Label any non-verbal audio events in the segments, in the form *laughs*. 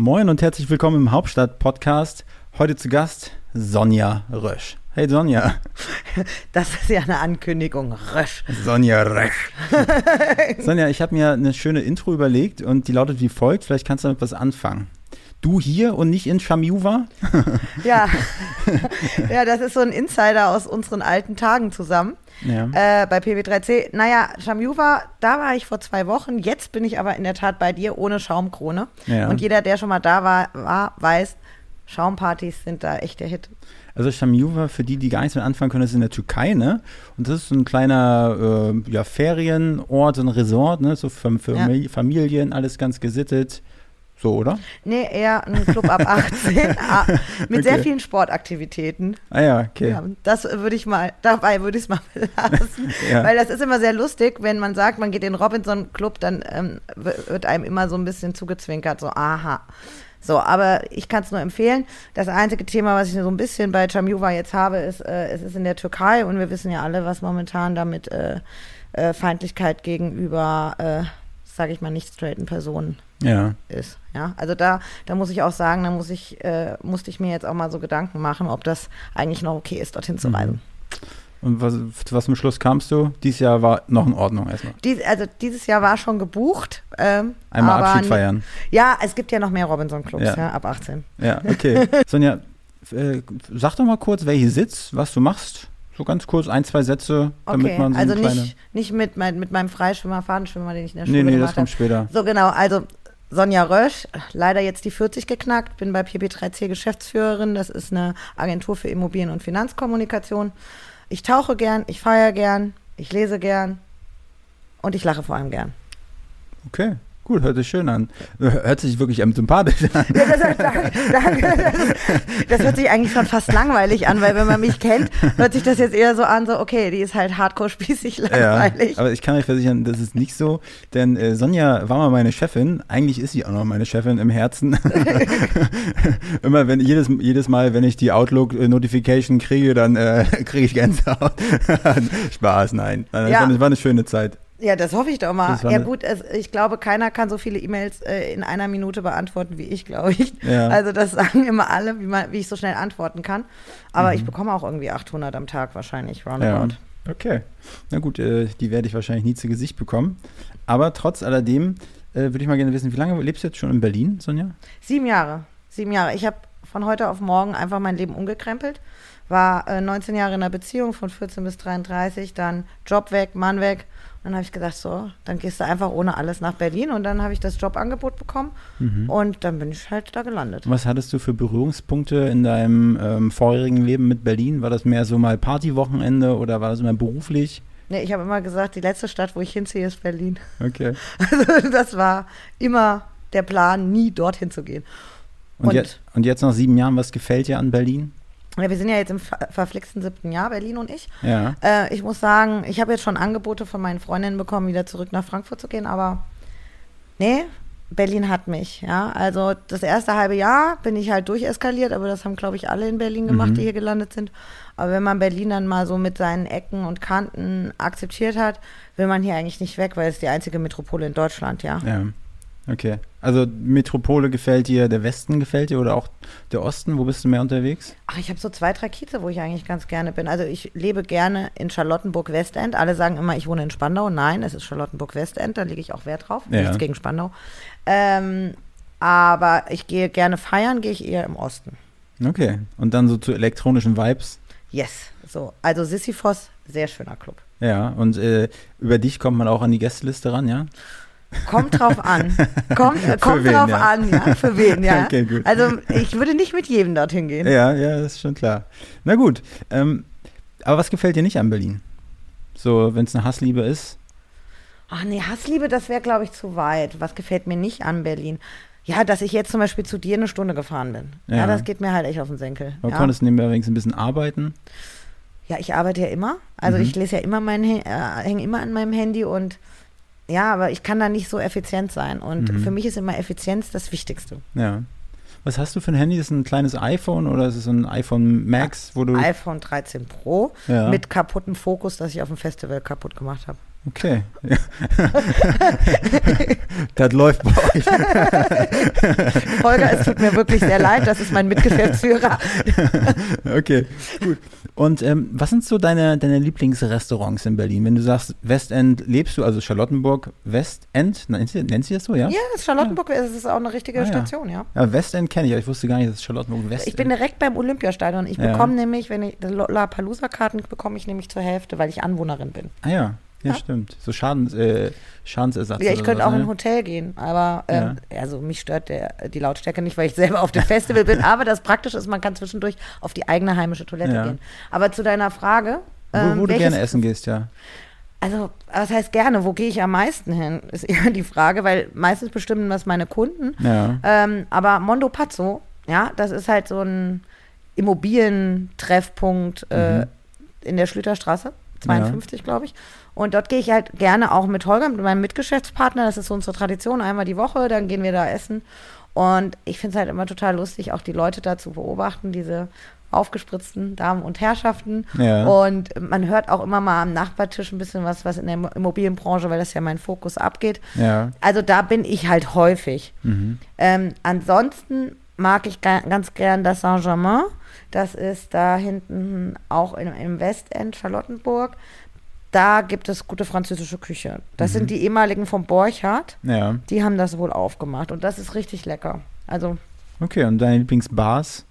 Moin und herzlich willkommen im Hauptstadt-Podcast. Heute zu Gast Sonja Rösch. Hey Sonja. *laughs* Das ist ja eine Ankündigung. Rösch. Sonja Rösch. *laughs* Sonja, ich habe mir eine schöne Intro überlegt und die lautet wie folgt. Vielleicht kannst du damit was anfangen. Du hier und nicht in Shamiuwa? Ja. *laughs* *laughs* ja, das ist so ein Insider aus unseren alten Tagen zusammen. Ja. Äh, bei PB3C. Naja, Shamiuwa, da war ich vor zwei Wochen. Jetzt bin ich aber in der Tat bei dir ohne Schaumkrone. Ja. Und jeder, der schon mal da war, war weiß, Schaumpartys sind da echt der Hit. Also Shamiuwa, für die, die gar nichts mit anfangen können, ist in der Türkei, ne? Und das ist so ein kleiner äh, ja, Ferienort, so ein Resort, ne? So für, für Ja. Familien, alles ganz gesittet. So, oder? Nee, eher ein Club ab *laughs* 18, ah, mit sehr Okay. vielen Sportaktivitäten. Ah ja, okay. Ja, das würde ich mal, dabei würde ich es mal *laughs* belassen. Ja. Weil das ist immer sehr lustig, wenn man sagt, man geht in den Robinson Club, dann ähm, wird einem immer so ein bisschen zugezwinkert, so aha. So, aber ich kann es nur empfehlen. Das einzige Thema, was ich so ein bisschen bei Chamuva jetzt habe, ist, äh, es ist in der Türkei und wir wissen ja alle, was momentan damit äh, äh, Feindlichkeit gegenüber, äh, sage ich mal, nicht straighten Personen Ja. ist. Ja, also da, da muss ich auch sagen, da muss ich, äh, musste ich mir jetzt auch mal so Gedanken machen, ob das eigentlich noch okay ist, dorthin zu Mhm. reisen. Und was, zu was zum Schluss kamst du? Dieses Jahr war noch in Ordnung erstmal. Dies, also dieses Jahr war schon gebucht. Ähm, Einmal Abschied feiern. Ja, es gibt ja noch mehr Robinson-Clubs, Ja. ja. ab 18. Ja, okay. *laughs* Sonja, äh, sag doch mal kurz, wer hier sitzt, was du machst. So ganz kurz, ein, zwei Sätze, damit Okay, man so also nicht, nicht mit, mein, mit meinem Freischwimmer, Fadenschwimmer, den ich in der Schule nee, nee, das gemacht kommt habe. später. So genau, also Sonja Rösch, leider jetzt die 40 geknackt, bin bei PB3C Geschäftsführerin. Das ist eine Agentur für Immobilien- und Finanzkommunikation. Ich tauche gern, ich feiere gern, ich lese gern und ich lache vor allem gern. Okay, gut, hört sich schön an. Hört sich wirklich ähm, sympathisch an. Ja, das, danke, danke. Das, hört sich eigentlich schon fast langweilig an, weil wenn man mich kennt, hört sich das jetzt eher so an, so okay, die ist halt hardcore spießig langweilig. Ja, aber ich kann euch versichern, das ist nicht so, denn äh, Sonja war mal meine Chefin. Eigentlich ist sie auch noch meine Chefin im Herzen. *laughs* Immer wenn jedes, jedes Mal, wenn ich die Outlook-Notification kriege, dann äh, *laughs* kriege ich Gänsehaut. *laughs* Spaß, nein. nein Ja. war eine schöne Zeit. Ja, das hoffe ich doch mal. Ja gut, es, ich glaube, keiner kann so viele E-Mails äh, in einer Minute beantworten wie ich, glaube ich. Ja. Also das *laughs* sagen immer alle, wie, man, wie ich so schnell antworten kann. Aber Mhm. ich bekomme auch irgendwie 800 am Tag wahrscheinlich, Ja. roundabout. Okay. Na gut, äh, die werde ich wahrscheinlich nie zu Gesicht bekommen. Aber trotz alledem äh, würde ich mal gerne wissen, wie lange lebst du jetzt schon in Berlin, Sonja? Sieben Jahre. Sieben Jahre. Ich habe von heute auf morgen einfach mein Leben umgekrempelt. War äh, 19 Jahre in einer Beziehung von 14 bis 33, dann Job weg, Mann weg. Dann habe ich gedacht, so, dann gehst du einfach ohne alles nach Berlin. Und dann habe ich das Jobangebot bekommen Mhm. und dann bin ich halt da gelandet. Was hattest du für Berührungspunkte in deinem ähm, vorherigen Leben mit Berlin? War das mehr so mal Partywochenende oder war das immer beruflich? Nee, ich habe immer gesagt, die letzte Stadt, wo ich hinziehe, ist Berlin. Okay. *laughs* Also das war immer der Plan, nie dorthin zu gehen. Und, Und- jetzt, und jetzt nach sieben Jahren, was gefällt dir an Berlin? Ja, wir sind ja jetzt im ver verflixten siebten Jahr, Berlin und ich. Ja. Äh, ich muss sagen, ich habe jetzt schon Angebote von meinen Freundinnen bekommen, wieder zurück nach Frankfurt zu gehen, aber nee, Berlin hat mich, ja. Also das erste halbe Jahr bin ich halt durcheskaliert, aber das haben, glaube ich, alle in Berlin gemacht, Mhm. die hier gelandet sind. Aber wenn man Berlin dann mal so mit seinen Ecken und Kanten akzeptiert hat, will man hier eigentlich nicht weg, weil es die einzige Metropole in Deutschland, ja. Ja. Okay. Also Metropole gefällt dir, der Westen gefällt dir oder auch der Osten? Wo bist du mehr unterwegs? Ach, ich habe so zwei, drei Kieze, wo ich eigentlich ganz gerne bin. Also ich lebe gerne in Charlottenburg-Westend. Alle sagen immer, ich wohne in Spandau. Nein, es ist Charlottenburg-Westend, da lege ich auch Wert drauf. Ja. Nichts gegen Spandau. Ähm, aber ich gehe gerne feiern, gehe ich eher im Osten. Okay. Und dann so zu elektronischen Vibes? Yes. So, also Sisyphos, sehr schöner Club. Ja. Und äh, über dich kommt man auch an die Gästeliste ran, ja? Kommt drauf an. Kommt, äh, kommt wen, drauf ja. an, ja. Für wen, ja. Okay, gut. Also ich würde nicht mit jedem dorthin gehen. Ja, ja, das ist schon klar. Na gut. Ähm, aber was gefällt dir nicht an Berlin? So, wenn es eine Hassliebe ist? Ach nee, Hassliebe, das wäre, glaube ich, zu weit. Was gefällt mir nicht an Berlin? Ja, dass ich jetzt zum Beispiel zu dir eine Stunde gefahren bin. Ja, Ja. das geht mir halt echt auf den Senkel. Man Ja. konntest nebenbei wenigstens ein bisschen arbeiten. ja, ich arbeite ja immer. Also Mhm. ich lese ja immer mein, äh, hänge immer an meinem Handy und ja, aber ich kann da nicht so effizient sein. Und Mhm. für mich ist immer Effizienz das Wichtigste. Ja. Was hast du für ein Handy? Ist es ein kleines iPhone oder ist es ein iPhone Max, wo du. iPhone 13 Pro ja. mit kaputtem Fokus, das ich auf dem Festival kaputt gemacht habe. Okay. *laughs* das läuft bei euch. *laughs* Holger, es tut mir wirklich sehr leid, das ist mein Mitgeschäftsführer. *laughs* okay, gut. Und ähm, was sind so deine, deine Lieblingsrestaurants in Berlin? Wenn du sagst, Westend lebst du, also Charlottenburg, Westend, nennt sie, nennt sie das so, ja? Ja, das Charlottenburg ja. ist auch eine richtige ah, Station, ja. ja. Westend kenne ich, aber ich wusste gar nicht, dass es Charlottenburg Westend Ich bin direkt beim Olympiastadion. Ich bekomme nämlich, wenn ich Lollapalooza-Karten bekomme ich nämlich zur Hälfte, weil ich Anwohnerin bin. Ah ja. Ja, stimmt. So Schadens, äh, Schadensersatz. Ja, ich könnte auch in ein Hotel gehen, aber ähm, ja. also mich stört der, die Lautstärke nicht, weil ich selber auf dem *laughs* Festival bin. Aber das praktisch ist, man kann zwischendurch auf die eigene heimische Toilette ja. gehen. Aber zu deiner Frage. Ähm, wo, wo du gerne essen gehst, ja. Also, was heißt gerne? Wo gehe ich am meisten hin? *laughs* Ist eher die Frage, weil meistens bestimmen das meine Kunden. Ja. Ähm, aber Mondo Pazzo, ja, das ist halt so ein Immobilientreffpunkt äh, mhm. in der Schlüterstraße. 52, ja. glaube ich. Und dort gehe ich halt gerne auch mit Holger, mit meinem Mitgeschäftspartner. Das ist so unsere Tradition, einmal die Woche, dann gehen wir da essen. Und ich finde es halt immer total lustig, auch die Leute da zu beobachten, diese aufgespritzten Damen und Herrschaften. Ja. Und man hört auch immer mal am Nachbartisch ein bisschen was, was in der Immobilienbranche, weil das ja mein Fokus abgeht. Ja. Also da bin ich halt häufig. Mhm. Ähm, ansonsten mag ich ganz gern das Saint-Germain. Das ist da hinten auch in, im Westend, Charlottenburg. Da gibt es gute französische Küche. Das mhm. sind die ehemaligen vom Borchardt. Ja. Die haben das wohl aufgemacht und das ist richtig lecker. Also. Okay, und deine Lieblingsbars?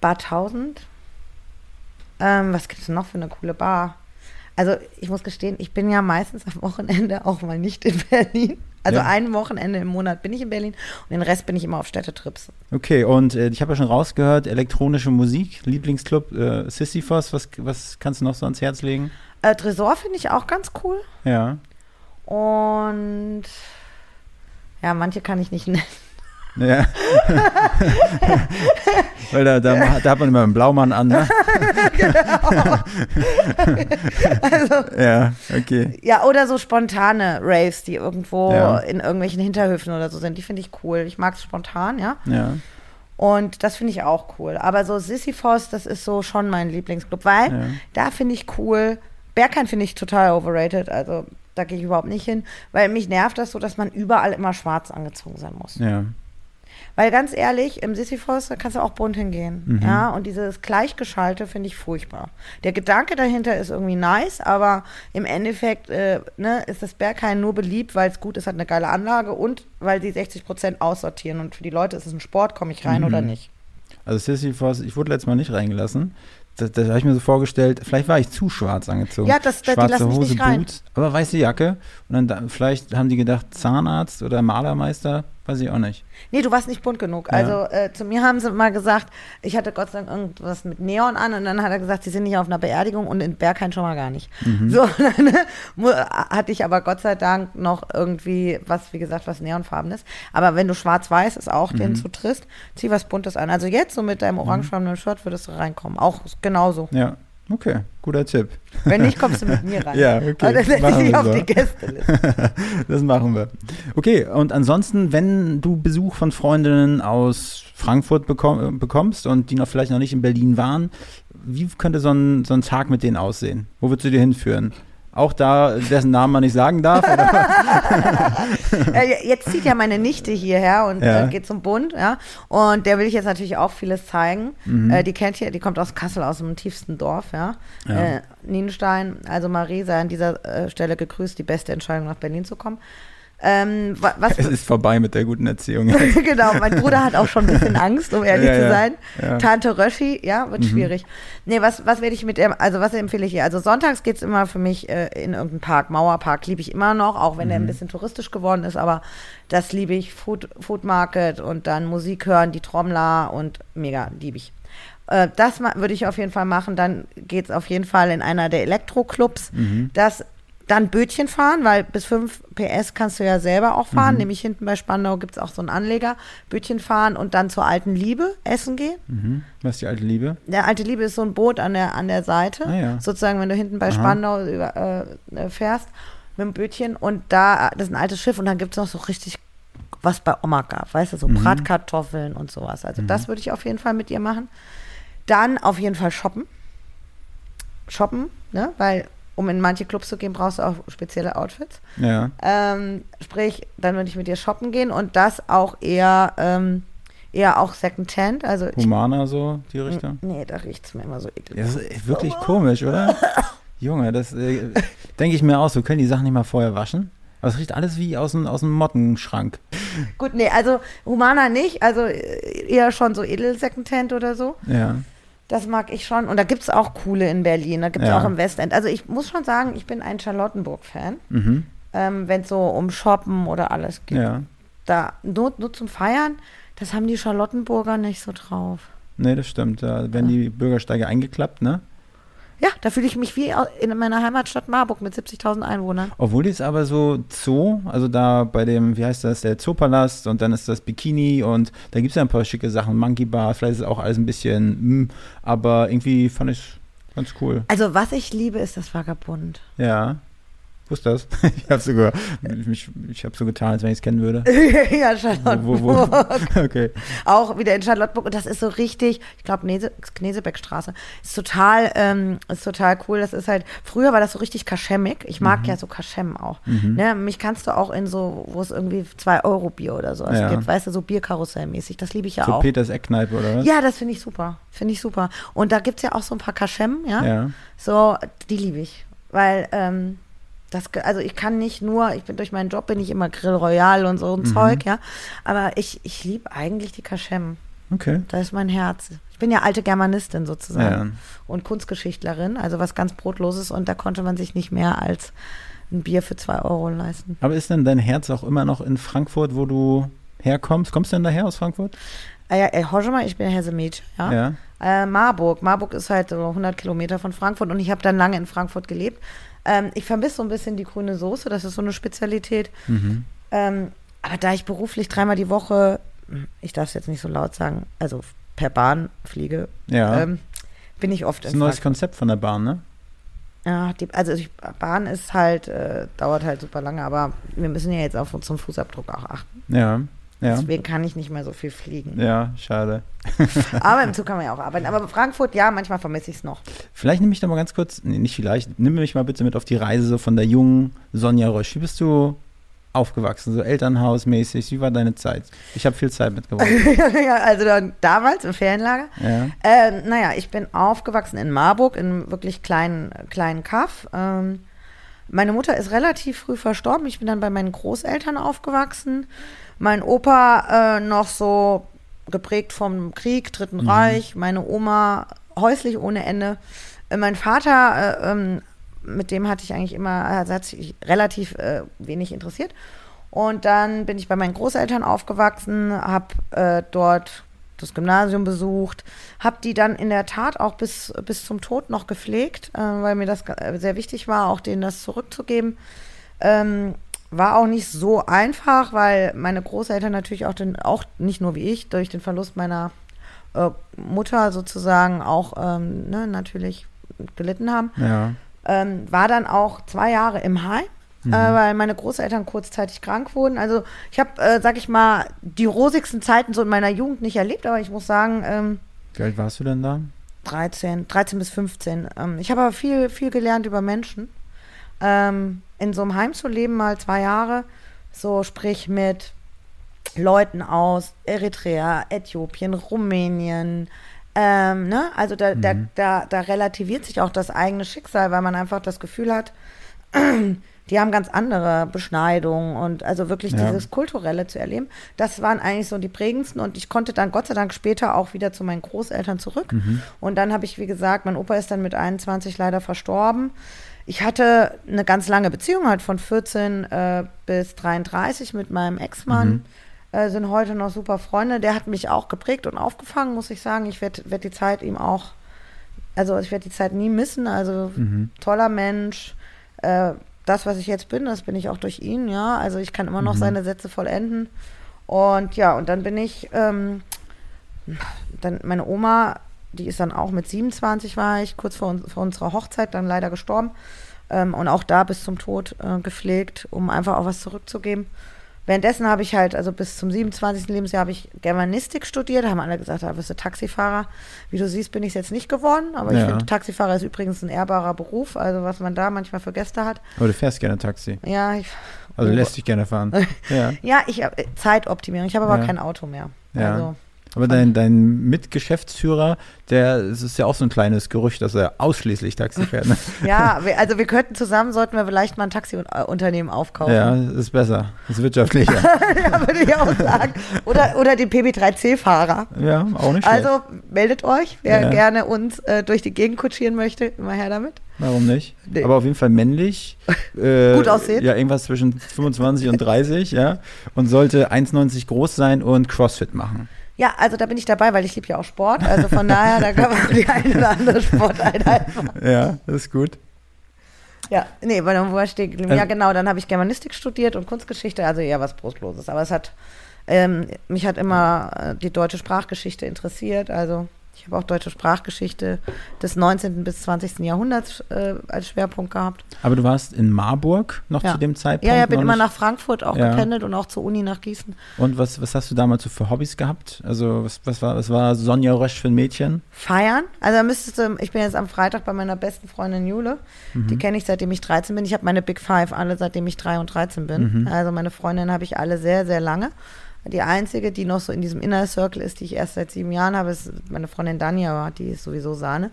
Bar 1000. Ähm, was gibt es noch für eine coole Bar? Also, ich muss gestehen, ich bin ja meistens am Wochenende auch mal nicht in Berlin. Also ja. ein Wochenende im Monat bin ich in Berlin und den Rest bin ich immer auf Städtetrips. Okay, und äh, ich habe ja schon rausgehört, elektronische Musik, Lieblingsclub äh, Sisyphos, was, was kannst du noch so ans Herz legen? Äh, Tresor finde ich auch ganz cool. Ja. Und ja, manche kann ich nicht *laughs* nennen. Ja. *laughs* Weil da, da, da, hat man immer einen Blaumann an, ne? *laughs* genau. also, *laughs* ja, okay. Ja, oder so spontane Raves, die irgendwo ja. in irgendwelchen Hinterhöfen oder so sind. Die finde ich cool. Ich mag es spontan, ja. Ja. Und das finde ich auch cool. Aber so Sisyphos, das ist so schon mein Lieblingsclub, weil ja. da finde ich cool. Bergheim finde ich total overrated. Also da gehe ich überhaupt nicht hin, weil mich nervt das so, dass man überall immer schwarz angezogen sein muss. Ja. Weil ganz ehrlich, im Sisyphos, da kannst du auch bunt hingehen. Mhm. Ja, und dieses Gleichgeschalte finde ich furchtbar. Der Gedanke dahinter ist irgendwie nice, aber im Endeffekt äh, ne, ist das Berghain nur beliebt, weil es gut ist, hat eine geile Anlage und weil sie 60 Prozent aussortieren. Und für die Leute ist es ein Sport, komme ich rein mhm. oder nicht. Also Sisyphos, ich wurde letztes Mal nicht reingelassen das, das habe ich mir so vorgestellt, vielleicht war ich zu schwarz angezogen. Ja, das, Schwarze die lassen Hose. Boots, aber weiße Jacke. Und dann vielleicht haben die gedacht, Zahnarzt oder Malermeister, weiß ich auch nicht. Nee, du warst nicht bunt genug. Ja. Also äh, zu mir haben sie mal gesagt, ich hatte Gott sei Dank irgendwas mit Neon an und dann hat er gesagt, sie sind nicht auf einer Beerdigung und in Berghain schon mal gar nicht. Mhm. So, *laughs* dann hatte ich aber Gott sei Dank noch irgendwie was, wie gesagt, was Neonfarbenes. Aber wenn du schwarz-weiß ist auch mhm. den zu trist, zieh was Buntes an. Also jetzt so mit deinem mhm. orangefarbenen Shirt würdest du reinkommen. Auch genauso. Ja. Okay, guter Tipp. Wenn nicht, kommst du mit mir rein. *laughs* ja, okay. Aber dann setze ich auf so. die Gästeliste. *laughs* das machen wir. Okay, und ansonsten, wenn du Besuch von Freundinnen aus Frankfurt bekomm bekommst und die noch vielleicht noch nicht in Berlin waren, wie könnte so ein, so ein Tag mit denen aussehen? Wo würdest du dir hinführen? Auch da, dessen Namen man nicht sagen darf? *laughs* Jetzt zieht ja meine Nichte hierher und ja. äh, geht zum Bund, ja. Und der will ich jetzt natürlich auch vieles zeigen. Mhm. Äh, die kennt hier, die kommt aus Kassel, aus dem tiefsten Dorf, ja. ja. Äh, Nienstein, also Marie sei an dieser Stelle gegrüßt, die beste Entscheidung nach Berlin zu kommen. Ähm, was, es ist vorbei mit der guten Erziehung. *laughs* genau, mein Bruder hat auch schon ein bisschen Angst, um ehrlich ja, zu sein. Ja. Tante Röschi, ja, wird mhm. schwierig. Nee, was, was werde ich mit dem, also was empfehle ich hier? Also sonntags geht es immer für mich äh, in irgendeinen Park. Mauerpark liebe ich immer noch, auch wenn mhm. der ein bisschen touristisch geworden ist, aber das liebe ich. Food, Food Market und dann Musik hören, die Trommler und mega, liebe ich äh, das würde ich auf jeden Fall machen. Dann geht es auf jeden Fall in einer der Elektroclubs. Mhm. Das dann Bötchen fahren, weil bis 5 PS kannst du ja selber auch fahren. Mhm. Nämlich hinten bei Spandau gibt es auch so einen Anleger. Bötchen fahren und dann zur alten Liebe essen gehen. Mhm. Was ist die alte Liebe? Der alte Liebe ist so ein Boot an der, an der Seite. Ah, ja. Sozusagen, wenn du hinten bei Aha. Spandau über, äh, fährst mit dem Bötchen. Und da, das ist ein altes Schiff und dann gibt es noch so richtig was bei Oma gab, weißt du, so mhm. Bratkartoffeln und sowas. Also mhm. das würde ich auf jeden Fall mit ihr machen. Dann auf jeden Fall shoppen. Shoppen, ne? Weil um in manche Clubs zu gehen, brauchst du auch spezielle Outfits. Ja. Ähm, sprich, dann würde ich mit dir shoppen gehen und das auch eher, ähm, eher auch Secondhand. Also Humana so, die Richtung. nee, da riecht es mir immer so eklig. Ja, das ist wirklich komisch, oder? *laughs* Junge, das äh, denke ich mir auch so. Können die Sachen nicht mal vorher waschen? Aber es riecht alles wie aus dem, aus dem Mottenschrank. Gut, nee, also Humana nicht, also äh, eher schon so edel Secondhand oder so. Ja. Das mag ich schon. Und da gibt es auch coole in Berlin, da gibt es Ja. auch im Westend. Also ich muss schon sagen, ich bin ein Charlottenburg-Fan, Mhm. ähm, wenn es so um Shoppen oder alles geht. Ja. Da nur, nur zum Feiern, das haben die Charlottenburger nicht so drauf. Nee, das stimmt. Da werden die Bürgersteige eingeklappt, ne? Ja, da fühle ich mich wie in meiner Heimatstadt Marburg mit 70.000 Einwohnern. Obwohl die ist aber so Zoo, also da bei dem, wie heißt das, der Zoopalast und dann ist das Bikini und da gibt es ja ein paar schicke Sachen, Monkey Bar, vielleicht ist auch alles ein bisschen, mm, aber irgendwie fand ich ganz cool. Also was ich liebe, ist das Vagabund. Ja. Wo ist das? *laughs* Ich habe sogar, ich, ich habe so getan, als wenn ich es kennen würde. *laughs* ja, Wo, wo, Charlottenburg. wo? *laughs* Okay. Auch wieder in Charlottenburg. Und das ist so richtig, ich glaube, Knese, Knesebeckstraße. Ist total, ähm, ist total cool. Das ist halt, früher war das so richtig kaschemmig. Ich mag ja so Kaschem auch. Mhm. Ne, mich kannst du auch in so, wo es irgendwie 2 Euro Bier oder sowas Ja. gibt. Weißt du, so Bierkarussellmäßig. Das liebe ich ja So auch. Peters Eckkneipe oder was? Ja, das finde ich super. Finde ich super. Und da gibt es ja auch so ein paar Kaschem, ja. Ja. So, die liebe ich. Weil, ähm, das, also ich kann nicht nur, ich bin durch meinen Job bin ich immer Grill Royal und so ein Mhm. Zeug, ja. Aber ich, ich liebe eigentlich die Kaschem. Okay. Da ist mein Herz. Ich bin ja alte Germanistin sozusagen Ja. und Kunstgeschichtlerin, also was ganz Brotloses und da konnte man sich nicht mehr als ein Bier für zwei Euro leisten. Aber ist denn dein Herz auch immer noch in Frankfurt, wo du herkommst? Kommst du denn daher aus Frankfurt? Ah ja, ey, Hoschema, ich bin Hersemädchen, ja. Ja. Äh, Marburg. Marburg ist halt so 100 Kilometer von Frankfurt und ich habe dann lange in Frankfurt gelebt. Ähm, ich vermisse so ein bisschen die grüne Soße, das ist so eine Spezialität. Mhm. Ähm, aber da ich beruflich dreimal die Woche, ich darf es jetzt nicht so laut sagen, also per Bahn fliege, Ja. ähm, bin ich oft das ist in ein neues Frankfurt. Konzept von der Bahn, ne? Ja, die, also ich, Bahn ist halt, äh, dauert halt super lange, aber wir müssen ja jetzt auf unseren Fußabdruck auch achten. Ja. Ja. Deswegen kann ich nicht mehr so viel fliegen. Ja, schade. *laughs* Aber im Zug kann man ja auch arbeiten. Aber Frankfurt, ja, manchmal vermisse ich es noch. Vielleicht nehme ich da mal ganz kurz, nee, nicht vielleicht, nimm mich mal bitte mit auf die Reise so von der jungen Sonja Rösch. Wie bist du aufgewachsen, so Elternhausmäßig? Wie war deine Zeit? Ich habe viel Zeit mitgebracht. *laughs* ja, also dann, damals im Ferienlager. ja. Ähm, naja, ich bin aufgewachsen in Marburg, in einem wirklich kleinen, kleinen Kaff. Ähm, meine Mutter ist relativ früh verstorben. Ich bin dann bei meinen Großeltern aufgewachsen. Mein Opa äh, noch so geprägt vom Krieg, Dritten Reich. Meine Oma häuslich ohne Ende. Äh, mein Vater, äh, ähm, mit dem hatte ich eigentlich immer, also hat sich relativ äh, wenig interessiert. Und dann bin ich bei meinen Großeltern aufgewachsen, habe äh, dort das Gymnasium besucht, habe die dann in der Tat auch bis, bis zum Tod noch gepflegt, äh, weil mir das sehr wichtig war, auch denen das zurückzugeben. Ähm, war auch nicht so einfach, weil meine Großeltern natürlich auch, den, auch nicht nur wie ich, durch den Verlust meiner äh, Mutter sozusagen auch ähm, ne, natürlich gelitten haben. Ja. Ähm, war dann auch zwei Jahre im Heim, äh, weil meine Großeltern kurzzeitig krank wurden. Also ich habe, äh, sag ich mal, die rosigsten Zeiten so in meiner Jugend nicht erlebt, aber ich muss sagen, ähm, Wie alt warst du denn da? 13, 13 bis 15. Ähm, ich habe aber viel, viel gelernt über Menschen. Ähm, in so einem Heim zu leben, mal zwei Jahre, so sprich mit Leuten aus Eritrea, Äthiopien, Rumänien. Ähm, ne? Also da, da, da, da relativiert sich auch das eigene Schicksal, weil man einfach das Gefühl hat, die haben ganz andere Beschneidungen und also wirklich Ja. dieses Kulturelle zu erleben. Das waren eigentlich so die prägendsten und ich konnte dann Gott sei Dank später auch wieder zu meinen Großeltern zurück. Und dann habe ich, wie gesagt, mein Opa ist dann mit 21 leider verstorben. Ich hatte eine ganz lange Beziehung, halt von 14 äh, bis 33 mit meinem Ex-Mann. Äh, sind heute noch super Freunde. Der hat mich auch geprägt und aufgefangen, muss ich sagen. Ich werde werd die Zeit ihm auch, also ich werde die Zeit nie missen. Also toller Mensch. Äh, das, was ich jetzt bin, das bin ich auch durch ihn, ja. Also ich kann immer noch seine Sätze vollenden. Und ja, und dann bin ich, ähm, dann meine Oma, die ist dann auch mit 27 war ich, kurz vor, uns- vor unserer Hochzeit, dann leider gestorben. Ähm, und auch da bis zum Tod äh, gepflegt, um einfach auch was zurückzugeben. Währenddessen habe ich halt, also bis zum 27. Lebensjahr habe ich Germanistik studiert. Da haben alle gesagt, da wirst du Taxifahrer. Wie du siehst, bin ich es jetzt nicht geworden. Aber ich Ja. finde, Taxifahrer ist übrigens ein ehrbarer Beruf. Also was man da manchmal für Gäste hat. Aber du fährst gerne Taxi. Ja, ich, Also Oh. lässt dich gerne fahren. *laughs* Ja. ja, ich äh, Zeitoptimierung. Ich habe aber Ja. kein Auto mehr. Ja. Also, Aber dein, dein Mitgeschäftsführer, der, es ist ja auch so ein kleines Gerücht, dass er ausschließlich Taxi fährt. Ne? *laughs* ja, wir, also wir könnten zusammen, sollten wir vielleicht mal ein Taxiunternehmen aufkaufen. Ja, ist besser. Ist wirtschaftlicher. *laughs* ja, würde ich auch sagen. Oder, oder den PB3C-Fahrer. ja, auch nicht schlecht. Also meldet euch, wer Ja. gerne uns äh, durch die Gegend kutschieren möchte, immer her damit. Warum nicht? Nee. Aber auf jeden Fall männlich. *laughs* Äh, Gut aussehen. Ja, irgendwas zwischen 25 und 30, ja. Und sollte 1,90 groß sein und Crossfit machen. Ja, also da bin ich dabei, weil ich liebe ja auch Sport. Also von daher, da kann man *laughs* die eine oder andere Sporteinheit machen. Ja, das ist gut. Ja, nee, weil dann wo war ich stehen geblieben? Ja, Ähm. genau, dann habe ich Germanistik studiert und Kunstgeschichte, also eher was Brustloses. Aber es hat, ähm, mich hat immer äh, die deutsche Sprachgeschichte interessiert. Also ich habe auch deutsche Sprachgeschichte des 19. bis 20. Jahrhunderts äh, als Schwerpunkt gehabt. Aber du warst in Marburg noch Ja. zu dem Zeitpunkt? Ja, ja, bin immer nach Frankfurt auch Ja. gependelt und auch zur Uni nach Gießen. Und was, was hast du damals so für Hobbys gehabt? Also, was, was, war, was war Sonja Rösch für ein Mädchen? Feiern. Also da müsstest du, ich bin jetzt am Freitag bei meiner besten Freundin Jule. Die kenne ich seitdem ich 13 bin. Ich habe meine Big Five alle seitdem ich 3 und 13 bin. Also meine Freundin habe ich alle sehr, sehr lange. Die einzige, die noch so in diesem Inner Circle ist, die ich erst seit sieben Jahren habe, ist meine Freundin Danja, aber die ist sowieso Sahne.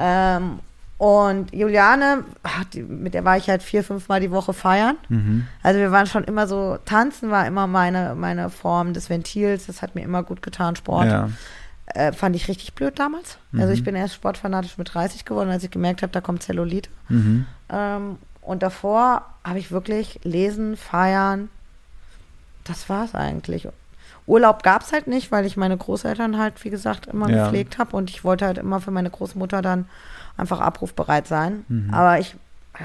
Ähm, und Juliane, ach, die, mit der war ich halt vier, fünf Mal die Woche feiern. Also wir waren schon immer so, tanzen war immer meine, meine Form des Ventils. Das hat mir immer gut getan, Sport. Ja. Äh, fand ich richtig blöd damals. Also ich bin erst sportfanatisch mit 30 geworden, als ich gemerkt habe, da kommt Zellulite. Mhm. Ähm, und davor habe ich wirklich lesen, feiern. Das war es eigentlich. Urlaub gab es halt nicht, weil ich meine Großeltern halt, wie gesagt, immer Ja. gepflegt habe und ich wollte halt immer für meine Großmutter dann einfach abrufbereit sein. Mhm. Aber ich,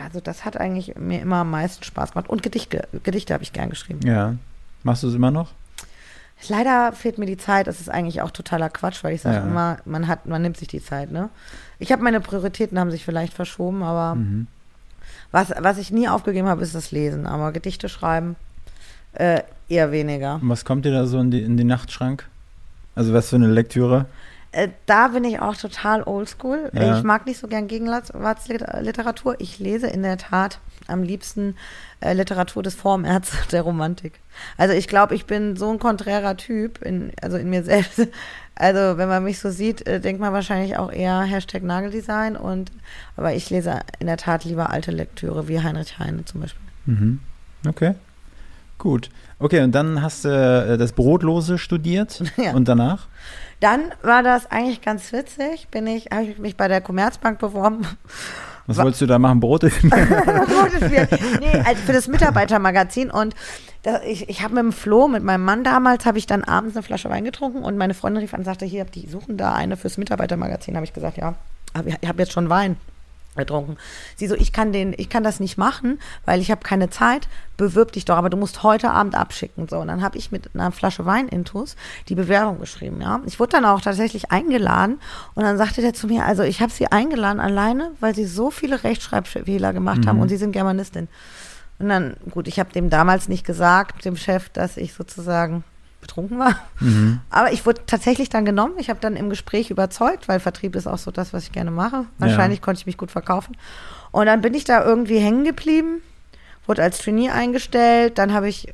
also das hat eigentlich mir immer am meisten Spaß gemacht. Und Gedichte, Gedichte habe ich gern geschrieben. Ja. Machst du es immer noch? Leider fehlt mir die Zeit. Das ist eigentlich auch totaler Quatsch, weil ich sage Ja. immer, man hat, man nimmt sich die Zeit. Ne? Ich habe meine Prioritäten haben sich vielleicht verschoben, aber Mhm. was, was ich nie aufgegeben habe, ist das Lesen. Aber Gedichte schreiben äh, eher weniger. Und was kommt dir da so in, die, in den Nachtschrank? Also, was für eine Lektüre? Äh, da bin ich auch total oldschool. Ja. Ich mag nicht so gern Gegenwartsliteratur. Ich lese in der Tat am liebsten äh, Literatur des Formärts *laughs* der Romantik. Also ich glaube, ich bin so ein konträrer Typ, in, also in mir selbst. *laughs* Also wenn man mich so sieht, äh, denkt man wahrscheinlich auch eher Hashtag Nageldesign. Und, aber ich lese in der Tat lieber alte Lektüre, wie Heinrich Heine zum Beispiel. Mhm. Okay. Gut. Okay, und dann hast du äh, das Brotlose studiert *laughs* Ja. und danach? Dann war das eigentlich ganz witzig. Bin ich, habe ich mich bei der Commerzbank beworben Was Wa- wolltest du da machen? Brote? *laughs* Bier. nee, als für das Mitarbeitermagazin und da, ich, ich habe mit dem Flo, mit meinem Mann damals, habe ich dann abends eine Flasche Wein getrunken und meine Freundin rief an und sagte, hier, die suchen da eine fürs Mitarbeitermagazin. habe ich gesagt, ja, ich habe jetzt schon Wein getrunken. Sie so, ich kann den, ich kann das nicht machen, weil ich habe keine Zeit. Bewirb dich doch, aber du musst heute Abend abschicken. So, und dann habe ich mit einer Flasche Wein intus die Bewerbung geschrieben. Ja, ich wurde dann auch tatsächlich eingeladen und dann sagte der zu mir, also ich habe sie eingeladen alleine, weil sie so viele Rechtschreibfehler gemacht haben und sie sind Germanistin. Und dann, gut, ich habe dem damals nicht gesagt, dem Chef, dass ich sozusagen betrunken war. Mhm. Aber ich wurde tatsächlich dann genommen. Ich habe dann im Gespräch überzeugt, weil Vertrieb ist auch so das, was ich gerne mache. Wahrscheinlich konnte ich mich gut verkaufen. Und dann bin ich da irgendwie hängen geblieben, wurde als Trainee eingestellt. Dann habe ich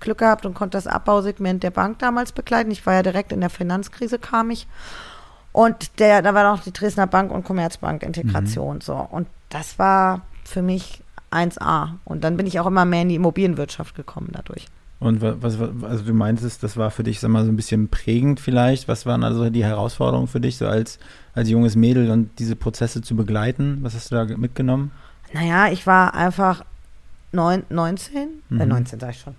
Glück gehabt und konnte das Abbausegment der Bank damals begleiten. Ich war ja direkt in der Finanzkrise, kam ich. Und der, da war noch die Dresdner Bank und Commerzbank Integration. So. Und das war für mich 1A. Und dann bin ich auch immer mehr in die Immobilienwirtschaft gekommen dadurch. Und wa- was, was, also du meintest, das war für dich, sag mal, so ein bisschen prägend vielleicht. Was waren also die Herausforderungen für dich, so als, als junges Mädel und diese Prozesse zu begleiten? Was hast du da ge- mitgenommen? Naja, ich war einfach neun, 19, äh, Mhm. 19 sag ich schon,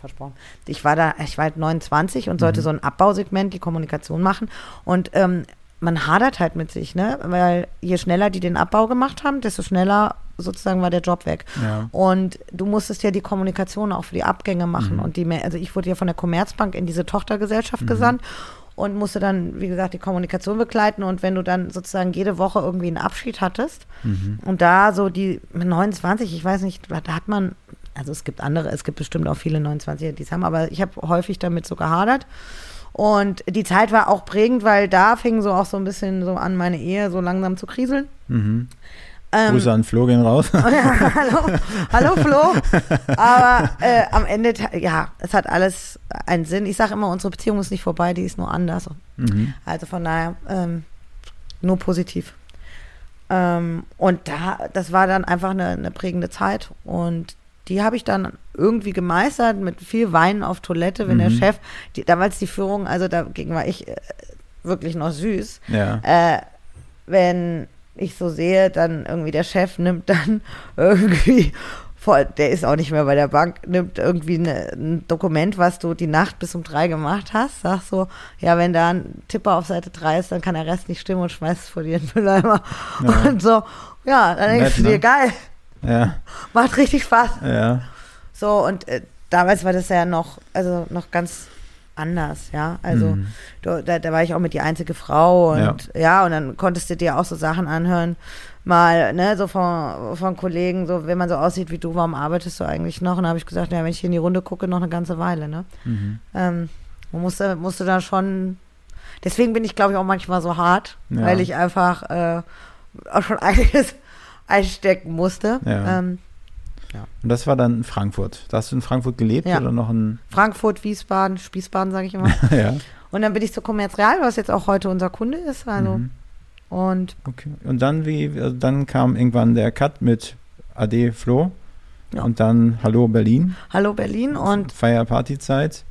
versprochen. Ich war da, ich war halt 29 und sollte Mhm. so ein Abbausegment, die Kommunikation machen und ähm, man hadert halt mit sich, ne, weil je schneller die den Abbau gemacht haben, desto schneller sozusagen war der Job weg. Ja. Und du musstest ja die Kommunikation auch für die Abgänge machen. Mhm. Und die, also ich wurde ja von der Commerzbank in diese Tochtergesellschaft gesandt und musste dann, wie gesagt, die Kommunikation begleiten. Und wenn du dann sozusagen jede Woche irgendwie einen Abschied hattest Mhm. und da so die mit 29, ich weiß nicht, da hat man Also es gibt andere, es gibt bestimmt auch viele 29er, die es haben, aber ich habe häufig damit so gehadert. Und die Zeit war auch prägend, weil da fing so auch so ein bisschen so an, meine Ehe so langsam zu kriseln. Mhm. Ähm, Grüße an Flo gehen raus. *laughs* hallo, hallo Flo. Aber äh, am Ende, ja, es hat alles einen Sinn. Ich sage immer, unsere Beziehung ist nicht vorbei, die ist nur anders. mhm. Also von daher ähm, nur positiv. Ähm, und da, das war dann einfach eine, eine prägende Zeit. Und die habe ich dann irgendwie gemeistert mit viel Weinen auf Toilette, wenn der Mhm. Chef, die, damals die Führung, also dagegen war ich äh, wirklich noch süß. Ja. Äh, wenn ich so sehe, dann irgendwie der Chef nimmt dann *laughs* irgendwie, der ist auch nicht mehr bei der Bank, nimmt irgendwie eine, ein Dokument, was du die Nacht bis um drei gemacht hast, sagst so, ja, wenn da ein Tipper auf Seite drei ist, dann kann der Rest nicht stimmen und schmeißt es vor dir in den Mülleimer. Ja. Und so, ja, dann denkst Nett, du dir, ne? geil, Ja. macht richtig Spaß. Ja. So, und äh, damals war das ja noch, also noch ganz anders, ja. Also Mhm. da, da war ich auch mit die einzige Frau und ja. und dann konntest du dir auch so Sachen anhören, mal, ne, so von, von Kollegen, so, wenn man so aussieht wie du, warum arbeitest du eigentlich noch? Und da habe ich gesagt, ja, wenn ich hier in die Runde gucke, noch eine ganze Weile, ne? Mhm. Ähm, musste, musste da schon, deswegen bin ich, glaube ich, auch manchmal so hart, Ja. weil ich einfach äh, auch schon *laughs* einiges einstecken musste. Ja. Ähm, Und das war dann in Frankfurt. Da hast du in Frankfurt gelebt Ja. oder noch in. Frankfurt, Wiesbaden, Spießbaden, sage ich immer. *laughs* ja. Und dann bin ich zu Commerz Real, was jetzt auch heute unser Kunde ist. Also, Mhm. und Okay. Und dann wie, also dann kam irgendwann der Cut mit Ade Flo. Ja. Und dann Hallo Berlin. Hallo Berlin und, Feierpartyzeit.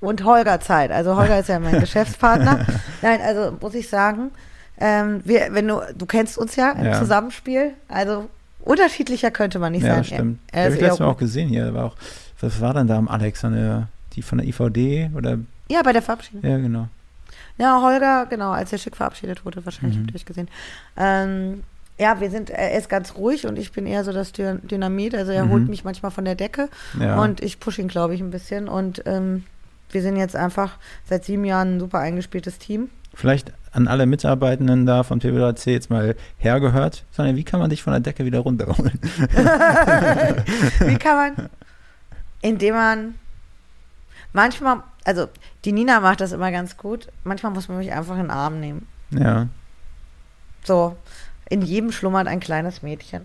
und Holger Zeit. Also Holger ist ja mein *laughs* Geschäftspartner. Nein, also muss ich sagen, ähm, wir, wenn du, du kennst uns ja im Ja. Zusammenspiel. Also unterschiedlicher könnte man nicht Ja, sein. stimmt. Er, er Habe ich letztes Mal auch gesehen hier. War auch, was war denn da am Alex? Eine, die von der IVD? Oder? ja, bei der Verabschiedung. Ja, genau. Ja, Holger, genau, als er schick verabschiedet wurde, wahrscheinlich Mhm. habt ihr euch gesehen. Ähm, ja, wir sind, er ist ganz ruhig und ich bin eher so das Dy- Dynamit. Also er Mhm. holt mich manchmal von der Decke Ja. und ich pushe ihn, glaube ich, ein bisschen. Und ähm, wir sind jetzt einfach seit sieben Jahren ein super eingespieltes Team. Vielleicht an alle Mitarbeitenden da von PWC jetzt mal hergehört, sondern wie kann man dich von der Decke wieder runterholen? *laughs* Wie kann man, indem man manchmal, also die Nina macht das immer ganz gut, manchmal muss man mich einfach in den Arm nehmen. Ja, So, in jedem schlummert ein kleines Mädchen.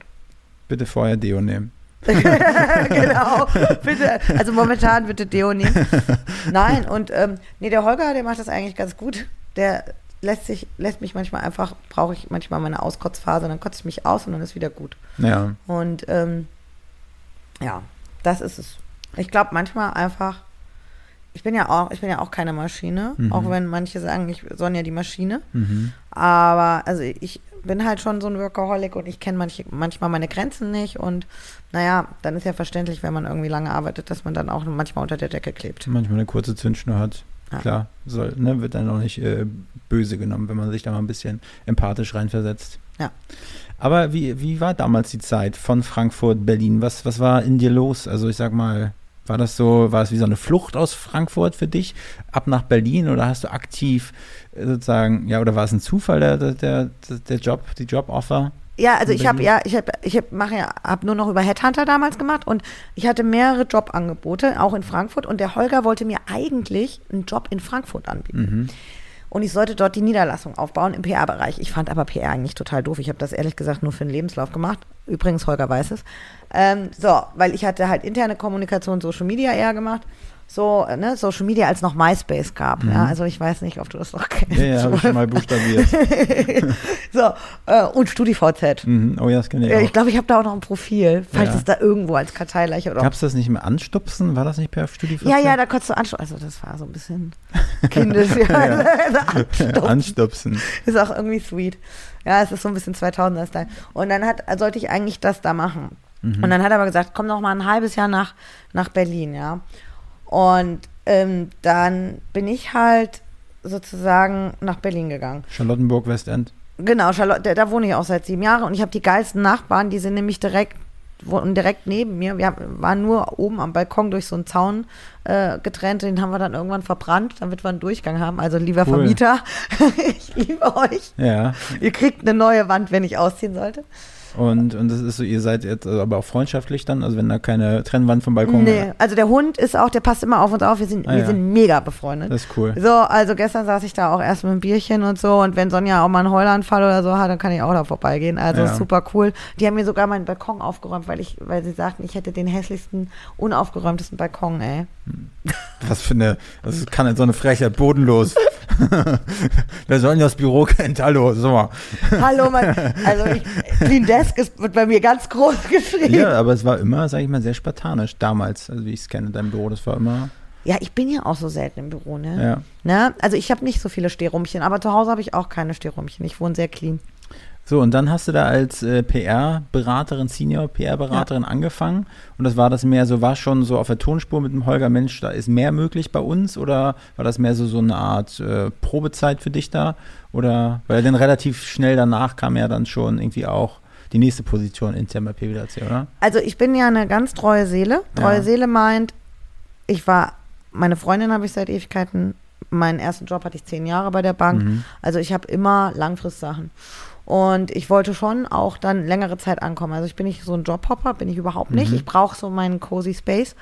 bitte vorher Deo nehmen. *laughs* genau, bitte. Also momentan bitte Deo nehmen. *laughs* Nein, und ähm, nee, der Holger, der macht das eigentlich ganz gut. Der lässt sich, lässt mich manchmal einfach, brauche ich manchmal meine Auskotzphase, dann kotze ich mich aus und dann ist wieder gut. Ja, Und ähm, ja, das ist es. Ich glaube manchmal einfach, ich bin ja auch, ich bin ja auch keine Maschine, Mhm. auch wenn manche sagen, ich Sonja die Maschine. mhm. Aber also ich bin halt schon so ein Workaholic und ich kenne manche, manchmal meine Grenzen nicht. Und naja, dann ist ja verständlich, wenn man irgendwie lange arbeitet, dass man dann auch manchmal unter der Decke klebt. manchmal eine kurze Zündschnur hat. Ja. Klar, soll, ne, wird dann auch nicht äh, böse genommen, wenn man sich da mal ein bisschen empathisch reinversetzt. Ja. Aber wie, wie war damals die Zeit von Frankfurt, Berlin? Was, was war in dir los? Also ich sag mal, war das so, war es wie so eine Flucht aus Frankfurt für dich, ab nach Berlin oder hast du aktiv äh, sozusagen, ja, oder war es ein Zufall, der, der, der, der Job, die Joboffer? Ja, also ich habe ja, ich habe, ich hab, mache ja, habe nur noch über Headhunter damals gemacht und ich hatte mehrere Jobangebote, auch in Frankfurt. Und der Holger wollte mir eigentlich einen Job in Frankfurt anbieten. Mhm. Und ich sollte dort die Niederlassung aufbauen im PR-Bereich. Ich fand aber PR eigentlich total doof. Ich habe das ehrlich gesagt nur für den Lebenslauf gemacht. Übrigens, Holger weiß es. Ähm, so, weil ich hatte halt interne Kommunikation, Social Media eher gemacht. So, ne, Social Media, als noch MySpace gab. Ja, also ich weiß nicht, ob du das noch kennst. Mhm. Ja, ja, habe ich schon mal *laughs* buchstabiert. *laughs* so, äh, und StudiVZ. mhm. Oh ja, das kenne ich Ja, auch. ich glaube, ich habe da auch noch ein Profil, falls Ja. es da irgendwo als Karteileiche oder Gab es das nicht mehr anstupsen? War das nicht per Studio Ja, ja, da konntest du anschauen. Also das war so ein bisschen kindisch. *laughs* ja. Anstupsen. Anstupsen. Ist auch irgendwie sweet. Ja, es ist so ein bisschen 2000er-Style. Und dann hat, sollte ich eigentlich das da machen. Mhm. Und dann hat er aber gesagt, komm noch mal ein halbes Jahr nach, nach Berlin, ja. Und ähm, dann bin ich halt sozusagen nach Berlin gegangen. Charlottenburg, Westend. Genau, Charlotte, da, wohne ich auch seit sieben Jahren und ich habe die geilsten Nachbarn, die sind nämlich direkt, wohnen direkt neben mir. Wir waren nur oben am Balkon durch so einen Zaun äh, getrennt, den haben wir dann irgendwann verbrannt, damit wir einen Durchgang haben. Also lieber Cool. Vermieter, *laughs* ich liebe euch. Ja. Ihr kriegt eine neue Wand, wenn ich ausziehen sollte. Und, und das ist so, ihr seid jetzt aber auch freundschaftlich dann, also wenn da keine Trennwand vom Balkon Nee, also der Hund ist auch, der passt immer auf uns auf. Wir sind, Ah, wir ja. sind mega befreundet. Das ist cool. So, also gestern saß ich da auch erst mit einem Bierchen und so und wenn Sonja auch mal einen Heulanfall oder so hat, dann kann ich auch da vorbeigehen. Also Ja. super cool. Die haben mir sogar meinen Balkon aufgeräumt, weil ich, weil sie sagten, ich hätte den hässlichsten, unaufgeräumtesten Balkon, ey. Was für eine, das kann so eine Frechheit, bodenlos. Wer soll denn das Büro kennt? Hallo, so mal. Hallo, mein, also ich, Clean Desk ist, wird bei mir ganz groß geschrieben. Ja, aber es war immer, sag ich mal, sehr spartanisch damals, also wie ich es kenne, dein Büro, das war immer, Ja, ich bin ja auch so selten im Büro, ne? ja. Ne? Also ich habe nicht so viele Stehrumchen, aber zu Hause habe ich auch keine Stehrumchen. Ich wohne sehr clean. So, und dann hast du da als äh, PR-Beraterin, Senior-PR-Beraterin angefangen. Und das war das mehr so, war schon so auf der Tonspur mit dem Holger, Mensch, da ist mehr möglich bei uns? Oder war das mehr so, so eine Art äh, Probezeit für dich da? Oder, weil dann relativ schnell danach kam ja dann schon irgendwie auch die nächste Position intern bei PwC, oder? Also ich bin ja eine ganz treue Seele. Treue Ja. Seele meint, ich war, meine Freundin habe ich seit Ewigkeiten, meinen ersten Job hatte ich zehn Jahre bei der Bank. Mhm. Also ich habe immer Langfristsachen. Und ich wollte schon auch dann längere Zeit ankommen. Also ich bin nicht so ein Jobhopper, bin ich überhaupt nicht. Mhm. Ich brauche so meinen cozy Space.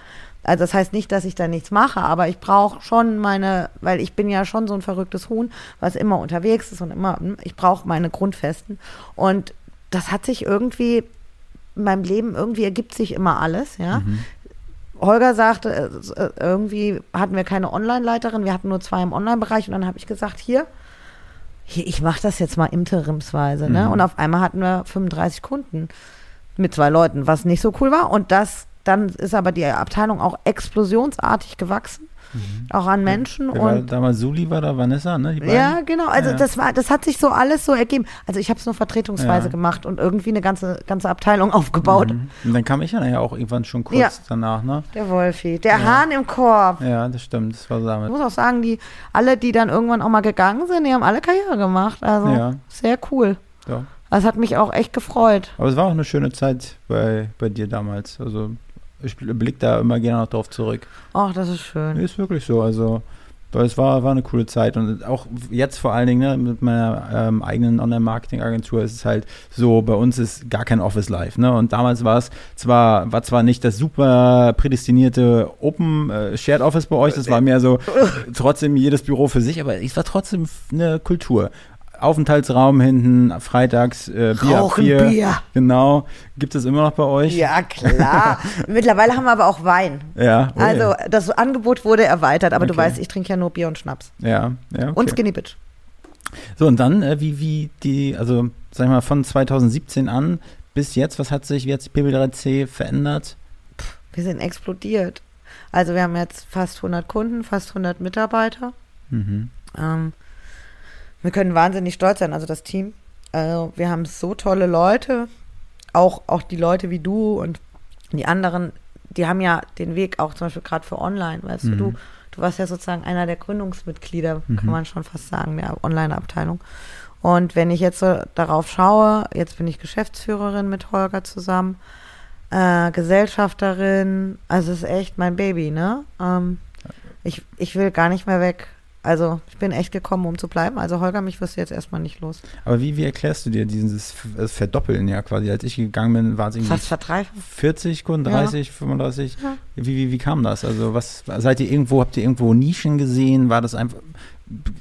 Also das heißt nicht, dass ich da nichts mache, aber ich brauche schon meine, weil ich bin ja schon so ein verrücktes Huhn, was immer unterwegs ist und immer, ich brauche meine Grundfesten. Und das hat sich irgendwie in meinem Leben, irgendwie ergibt sich immer alles, ja. Mhm. Holger sagte, äh, äh, irgendwie hatten wir keine Online-Leiterin, wir hatten nur zwei im Online-Bereich und dann habe ich gesagt, hier, hier ich mache das jetzt mal interimsweise. Ne? Mhm. Und auf einmal hatten wir 35 Kunden mit zwei Leuten, was nicht so cool war. Und das, dann ist aber die Abteilung auch explosionsartig gewachsen, auch an Menschen. War und damals Suli war da Vanessa, ne? Ja, genau. Also Ja. das war, das hat sich so alles so ergeben. Also ich habe es nur vertretungsweise Ja. gemacht und irgendwie eine ganze, ganze Abteilung *laughs* aufgebaut. Mhm. Und dann kam ich ja nachher auch irgendwann schon kurz Ja. danach, ne? Der Wolfi, der Ja. Hahn im Korb. Ja, das stimmt, das war so Ich damit. muss auch sagen, die alle, die dann irgendwann auch mal gegangen sind, die haben alle Karriere gemacht. Also Ja. sehr cool. Ja. Das hat mich auch echt gefreut. Aber es war auch eine schöne Zeit bei, bei dir damals. Also ich blicke da immer gerne noch drauf zurück. Ach, das ist schön. Ist wirklich so. Also weil es war, war eine coole Zeit. Und auch jetzt vor allen Dingen ne, mit meiner ähm, eigenen Online-Marketing-Agentur ist es halt so, bei uns ist gar kein Office live. Ne? Und damals war es zwar, war zwar nicht das super prädestinierte Open äh, Shared Office bei euch, das war mehr so *laughs* trotzdem jedes Büro für sich, aber es war trotzdem eine Kultur. Aufenthaltsraum hinten, freitags äh, Bier Rauchen vier. Bier. Genau. Gibt es immer noch bei euch? Ja, klar. *laughs* Mittlerweile haben wir aber auch Wein. Ja. ui. Also das Angebot wurde erweitert, aber du Okay. weißt, ich trinke ja nur Bier und Schnaps. ja, ja. Und Okay. Skinny Bitch. So, und dann, äh, wie, wie die, also, sag ich mal, von 2017 an bis jetzt, was hat sich, wie hat sich PB3C verändert? Wir sind explodiert. Also wir haben jetzt fast 100 Kunden, fast 100 Mitarbeiter. Mhm. Ähm, wir können wahnsinnig stolz sein, also das Team. Also wir haben so tolle Leute, auch, auch die Leute wie du und die anderen, die haben ja den Weg auch zum Beispiel gerade für Online, weißt Mhm. du, du, warst ja sozusagen einer der Gründungsmitglieder, Mhm. kann man schon fast sagen, der Online-Abteilung. Und wenn ich jetzt so darauf schaue, jetzt bin ich Geschäftsführerin mit Holger zusammen, äh, Gesellschafterin, also es ist echt mein Baby, ne? Ähm, ich, ich will gar nicht mehr weg. Also ich bin echt gekommen, um zu bleiben. Also Holger, mich wirst du jetzt erstmal nicht los. Aber wie, wie erklärst du dir dieses das Verdoppeln ja quasi? Als ich gegangen bin, war es irgendwie Fast verdreifacht. 40 Kunden, Ja. 30, 35? Ja. Wie, wie, wie kam das? Also was, seid ihr irgendwo, habt ihr irgendwo Nischen gesehen? War das einfach,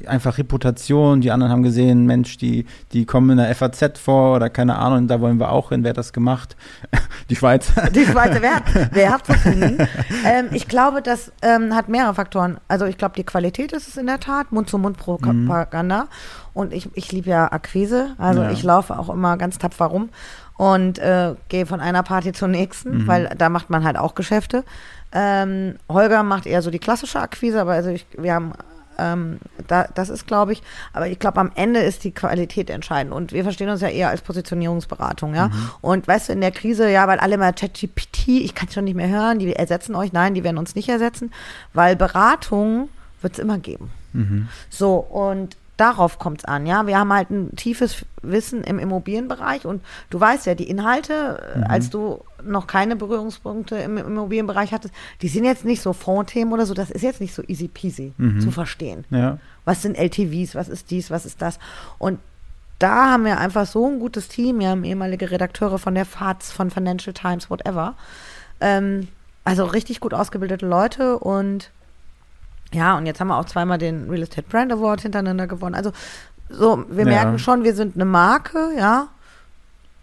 einfach Reputation? Die anderen haben gesehen, Mensch, die, die kommen in der FAZ vor oder keine Ahnung, da wollen wir auch hin. Wer hat das gemacht? *laughs* Die Schweiz. Die Schweizer, wer, hat- *laughs* wer hat gefunden? ähm, ich glaube, das ähm, hat mehrere Faktoren. Also ich glaube, die Qualität ist es in der Tat, Mund-zu-Mund-Propaganda. Und ich, ich liebe ja Akquise. Also Ja. ich laufe auch immer ganz tapfer rum und äh, gehe von einer Party zur nächsten, Mhm. weil da macht man halt auch Geschäfte. Ähm, Holger macht eher so die klassische Akquise, aber also ich, wir haben ähm, da, das ist, glaube ich, aber ich glaube, am Ende ist die Qualität entscheidend. Und wir verstehen uns ja eher als Positionierungsberatung, ja. Und weißt du, in der Krise, ja, weil alle mal ChatGPT, ich kann es schon nicht mehr hören, die ersetzen euch, nein, die werden uns nicht ersetzen, weil Beratung wird es immer geben. Mhm. So, und darauf kommt es an, ja. Wir haben halt ein tiefes Wissen im Immobilienbereich und du weißt ja, die Inhalte, äh, Mhm. als du noch keine Berührungspunkte im Immobilienbereich hattest, die sind jetzt nicht so Fondthemen oder so, das ist jetzt nicht so easy peasy Mhm. zu verstehen. Ja. Was sind LTVs, was ist dies, was ist das? Und da haben wir einfach so ein gutes Team. Wir haben ehemalige Redakteure von der FAZ, von Financial Times, whatever. Ähm, also richtig gut ausgebildete Leute und ja, und jetzt haben wir auch zweimal den Real Estate Brand Award hintereinander gewonnen. Also so, wir Ja. merken schon, wir sind eine Marke, ja.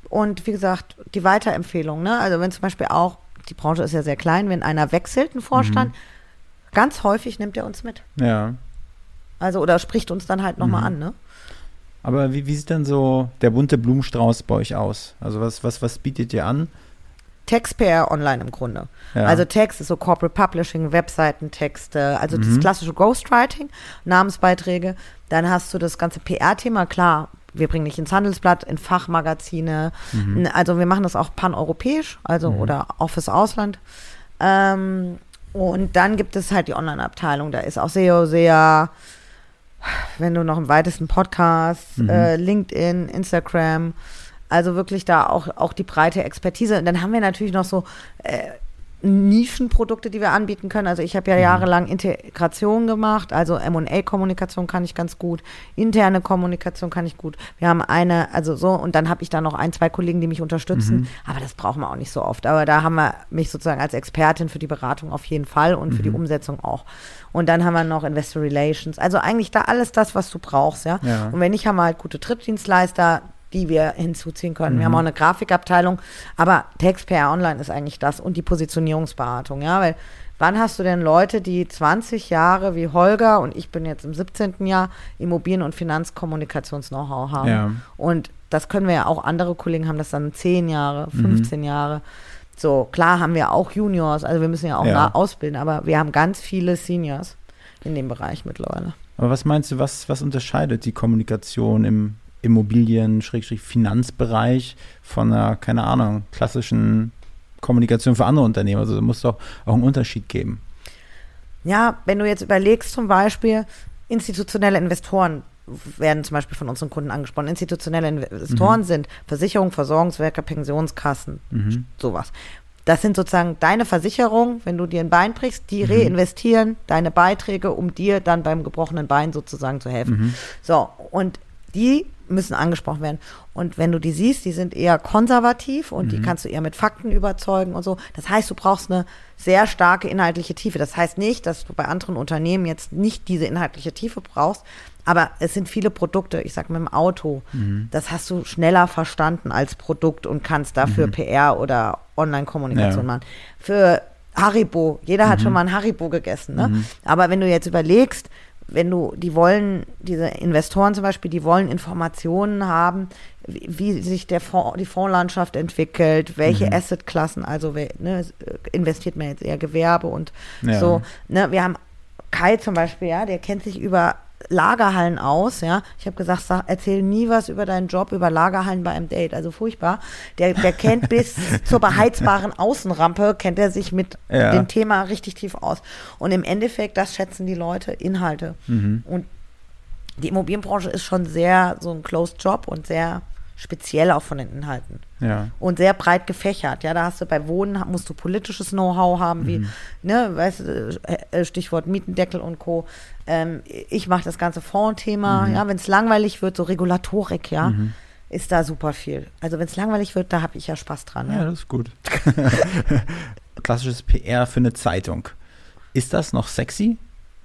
Und wie gesagt, die Weiterempfehlung, ne? Also wenn zum Beispiel auch, die Branche ist ja sehr klein, wenn einer wechselt, ein Vorstand, ganz häufig nimmt er uns mit. Ja. Also oder spricht uns dann halt nochmal Mhm. an, ne? Aber wie, wie sieht dann so der bunte Blumenstrauß bei euch aus? Also was, was, was bietet ihr an? Text PR online im Grunde. Ja. Also Text ist so Corporate Publishing, Webseitentexte, also das Mhm. klassische Ghostwriting, Namensbeiträge. Dann hast du das ganze PR-Thema, klar. Wir bringen dich ins Handelsblatt, in Fachmagazine. Mhm. Also wir machen das auch paneuropäisch, also oder auch fürs Ausland. Ähm, und dann gibt es halt die Online-Abteilung. Da ist auch SEO, sehr, wenn du noch im weitesten Podcast, Mhm. äh, LinkedIn, Instagram. Also wirklich da auch, auch die breite Expertise. Und dann haben wir natürlich noch so äh, Nischenprodukte, die wir anbieten können. Also ich habe ja jahrelang Integration gemacht, also M&A-Kommunikation kann ich ganz gut, interne Kommunikation kann ich gut. Wir haben eine, also so, und dann habe ich da noch ein, zwei Kollegen, die mich unterstützen, aber das brauchen wir auch nicht so oft. Aber da haben wir mich sozusagen als Expertin für die Beratung auf jeden Fall und für die Umsetzung auch. Und dann haben wir noch Investor Relations. Also eigentlich da alles das, was du brauchst, ja. Ja. Und wenn nicht, haben wir halt gute Drittdienstleister, die wir hinzuziehen können. Wir haben auch eine Grafikabteilung, aber Text PR Online ist eigentlich das und die Positionierungsberatung, ja, weil wann hast du denn Leute, die 20 Jahre wie Holger und ich bin jetzt im 17. Jahr Immobilien- und Finanzkommunikations-Know-how haben? Ja. Und das können wir ja auch, andere Kollegen haben das dann 10 Jahre, 15 Jahre. So, klar haben wir auch Juniors, also wir müssen ja auch Ja. ausbilden, aber wir haben ganz viele Seniors in dem Bereich mittlerweile. Aber was meinst du, was, was unterscheidet die Kommunikation im Immobilien-Finanzbereich von einer, keine Ahnung, klassischen Kommunikation für andere Unternehmen? Also da muss doch auch einen Unterschied geben. Ja, wenn du jetzt überlegst, zum Beispiel, institutionelle Investoren werden zum Beispiel von unseren Kunden angesprochen. Institutionelle Investoren sind Versicherungen, Versorgungswerke, Pensionskassen, Mhm. sowas. Das sind sozusagen deine Versicherungen, wenn du dir ein Bein brichst, die reinvestieren deine Beiträge, um dir dann beim gebrochenen Bein sozusagen zu helfen. So, und die müssen angesprochen werden. Und wenn du die siehst, die sind eher konservativ und die kannst du eher mit Fakten überzeugen und so. Das heißt, du brauchst eine sehr starke inhaltliche Tiefe. Das heißt nicht, dass du bei anderen Unternehmen jetzt nicht diese inhaltliche Tiefe brauchst, aber es sind viele Produkte, ich sag mit dem Auto, das hast du schneller verstanden als Produkt und kannst dafür PR oder Online-Kommunikation Ja. machen. Für Haribo, jeder hat schon mal ein Haribo gegessen, ne? Aber wenn du jetzt überlegst, wenn du, die wollen, diese Investoren zum Beispiel, die wollen Informationen haben, wie, wie sich der Fonds, die Fondslandschaft entwickelt, welche Assetklassen, also ne, investiert man jetzt eher Gewerbe und Ja. so. Ne, wir haben Kai zum Beispiel, ja, der kennt sich über Lagerhallen aus, ja. Ich habe gesagt, sag, erzähl nie was über deinen Job, über Lagerhallen bei einem Date, also furchtbar. Der, der kennt bis *laughs* zur beheizbaren Außenrampe, kennt er sich mit Ja. dem Thema richtig tief aus. Und im Endeffekt, das schätzen die Leute, Inhalte. Und die Immobilienbranche ist schon sehr so ein Closed Job und sehr speziell auch von den Inhalten Ja. und sehr breit gefächert. Ja, da hast du bei Wohnen musst du politisches Know-how haben, wie, ne, weißt du, äh, Stichwort Mietendeckel und Co. Ähm, ich mache das ganze Fondsthema, ja, wenn es langweilig wird, so Regulatorik, ja, ist da super viel. Also wenn es langweilig wird, da habe ich ja Spaß dran. Ja, Ja. das ist gut. *laughs* Klassisches PR für eine Zeitung. Ist das noch sexy?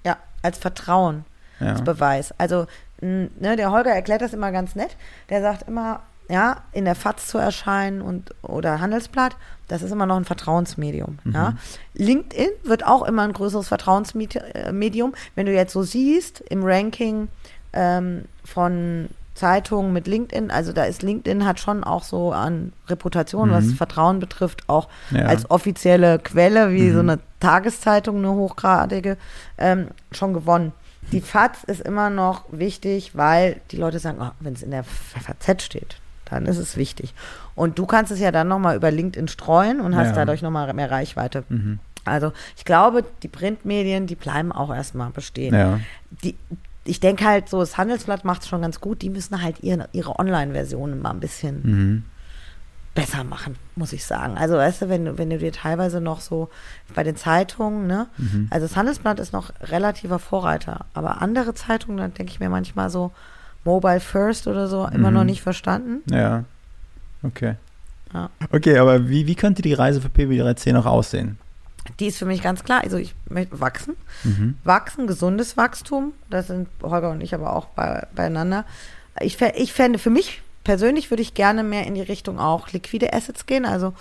ja, als Vertrauen. Ja. als Beweis. Also, ne, der Holger erklärt das immer ganz nett. Der sagt immer, ja, in der FAZ zu erscheinen und oder Handelsblatt, das ist immer noch ein Vertrauensmedium. Ja. LinkedIn wird auch immer ein größeres Vertrauensmedium. Wenn du jetzt so siehst im Ranking ähm, von Zeitungen mit LinkedIn, also da ist LinkedIn hat schon auch so an Reputation, was Vertrauen betrifft, auch Ja. als offizielle Quelle, wie so eine Tageszeitung, eine hochgradige, ähm, schon gewonnen. Die FAZ ist immer noch wichtig, weil die Leute sagen, oh, wenn es in der FAZ steht, dann ist es wichtig. Und du kannst es ja dann nochmal über LinkedIn streuen und hast Ja. dadurch nochmal mehr Reichweite. Mhm. Also ich glaube, die Printmedien, die bleiben auch erstmal bestehen. Ja. Die, ich denke halt so, das Handelsblatt macht es schon ganz gut. Die müssen halt ihre, ihre Online-Versionen mal ein bisschen Mhm. Besser machen, muss ich sagen. Also weißt du, wenn, du- wenn du dir teilweise noch so bei den Zeitungen, ne, also das Handelsblatt ist noch relativer Vorreiter, aber andere Zeitungen, dann denke ich mir manchmal so, Mobile First oder so immer Mhm. noch nicht verstanden. Ja. Okay. Ja. Okay, aber wie, wie könnte die Reise für PB3C noch aussehen? Die ist für mich ganz klar. Also ich möchte wachsen. Mhm. Wachsen, gesundes Wachstum. Das sind Holger und ich aber auch bei, beieinander. Ich, ich fände, für mich persönlich würde ich gerne mehr in die Richtung auch liquide Assets gehen. Also,